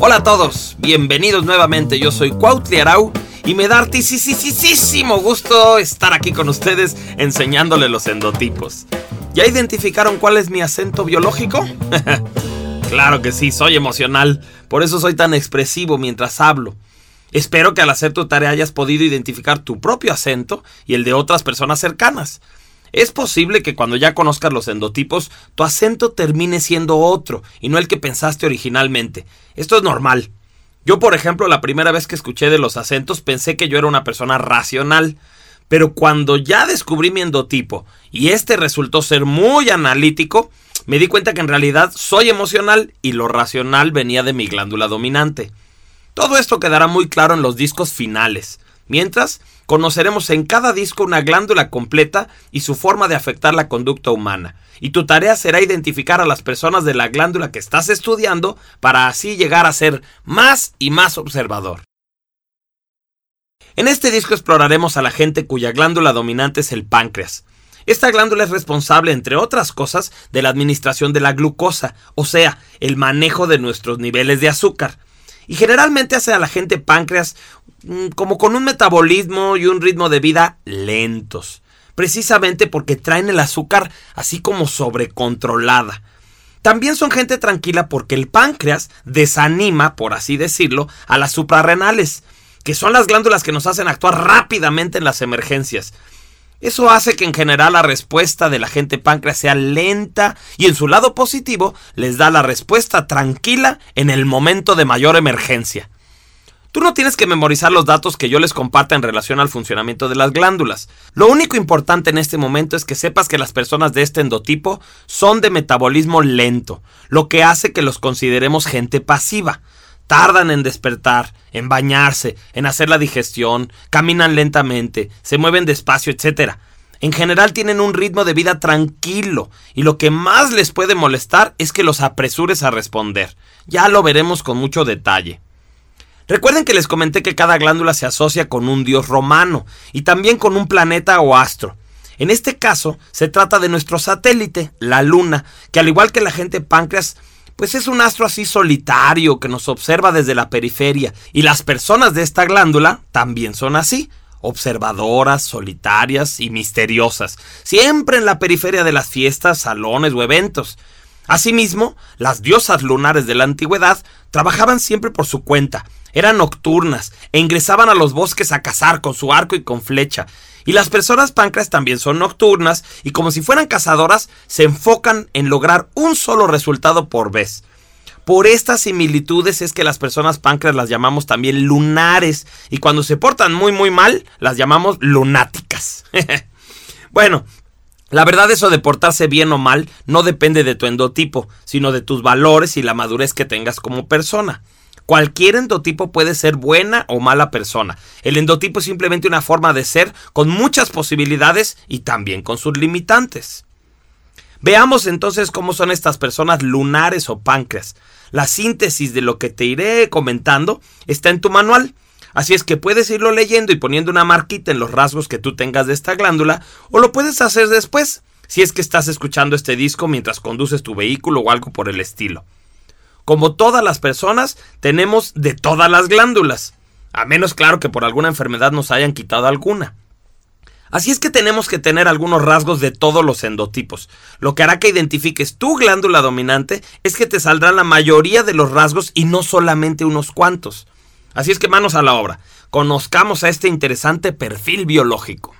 Hola a todos, bienvenidos nuevamente. Yo soy Cuautli Arau y me da artisísimo gusto estar aquí con ustedes enseñándole los endotipos. ¿Ya identificaron cuál es mi acento biológico? claro que sí, soy emocional, por eso soy tan expresivo mientras hablo. Espero que al hacer tu tarea hayas podido identificar tu propio acento y el de otras personas cercanas. Es posible que cuando ya conozcas los endotipos, tu acento termine siendo otro y no el que pensaste originalmente. Esto es normal. Yo, por ejemplo, la primera vez que escuché de los acentos pensé que yo era una persona racional. Pero cuando ya descubrí mi endotipo y este resultó ser muy analítico, me di cuenta que en realidad soy emocional y lo racional venía de mi glándula dominante. Todo esto quedará muy claro en los discos finales. Mientras, conoceremos en cada disco una glándula completa y su forma de afectar la conducta humana. Y tu tarea será identificar a las personas de la glándula que estás estudiando para así llegar a ser más y más observador. En este disco exploraremos a la gente cuya glándula dominante es el páncreas. Esta glándula es responsable, entre otras cosas, de la administración de la glucosa, o sea, el manejo de nuestros niveles de azúcar. Y generalmente hace a la gente páncreas como con un metabolismo y un ritmo de vida lentos, precisamente porque traen el azúcar así como sobrecontrolada. También son gente tranquila porque el páncreas desanima, por así decirlo, a las suprarrenales, que son las glándulas que nos hacen actuar rápidamente en las emergencias. Eso hace que en general la respuesta de la gente páncreas sea lenta y en su lado positivo les da la respuesta tranquila en el momento de mayor emergencia. Tú no tienes que memorizar los datos que yo les comparta en relación al funcionamiento de las glándulas. Lo único importante en este momento es que sepas que las personas de este endotipo son de metabolismo lento, lo que hace que los consideremos gente pasiva. Tardan en despertar, en bañarse, en hacer la digestión, caminan lentamente, se mueven despacio, etc. En general tienen un ritmo de vida tranquilo y lo que más les puede molestar es que los apresures a responder. Ya lo veremos con mucho detalle. Recuerden que les comenté que cada glándula se asocia con un dios romano y también con un planeta o astro. En este caso, se trata de nuestro satélite, la Luna, que al igual que la gente páncreas, pues es un astro así solitario que nos observa desde la periferia, y las personas de esta glándula también son así, observadoras, solitarias y misteriosas, siempre en la periferia de las fiestas, salones o eventos. Asimismo, las diosas lunares de la antigüedad trabajaban siempre por su cuenta, eran nocturnas e ingresaban a los bosques a cazar con su arco y con flecha. Y las personas páncreas también son nocturnas y como si fueran cazadoras se enfocan en lograr un solo resultado por vez. Por estas similitudes es que las personas páncreas las llamamos también lunares y cuando se portan muy muy mal las llamamos lunáticas. bueno, la verdad eso de portarse bien o mal no depende de tu endotipo, sino de tus valores y la madurez que tengas como persona. Cualquier endotipo puede ser buena o mala persona. El endotipo es simplemente una forma de ser con muchas posibilidades y también con sus limitantes. Veamos entonces cómo son estas personas lunares o páncreas. La síntesis de lo que te iré comentando está en tu manual. Así es que puedes irlo leyendo y poniendo una marquita en los rasgos que tú tengas de esta glándula o lo puedes hacer después, si es que estás escuchando este disco mientras conduces tu vehículo o algo por el estilo. Como todas las personas, tenemos de todas las glándulas, a menos claro que por alguna enfermedad nos hayan quitado alguna. Así es que tenemos que tener algunos rasgos de todos los endotipos. Lo que hará que identifiques tu glándula dominante es que te saldrán la mayoría de los rasgos y no solamente unos cuantos. Así es que manos a la obra. Conozcamos a este interesante perfil biológico.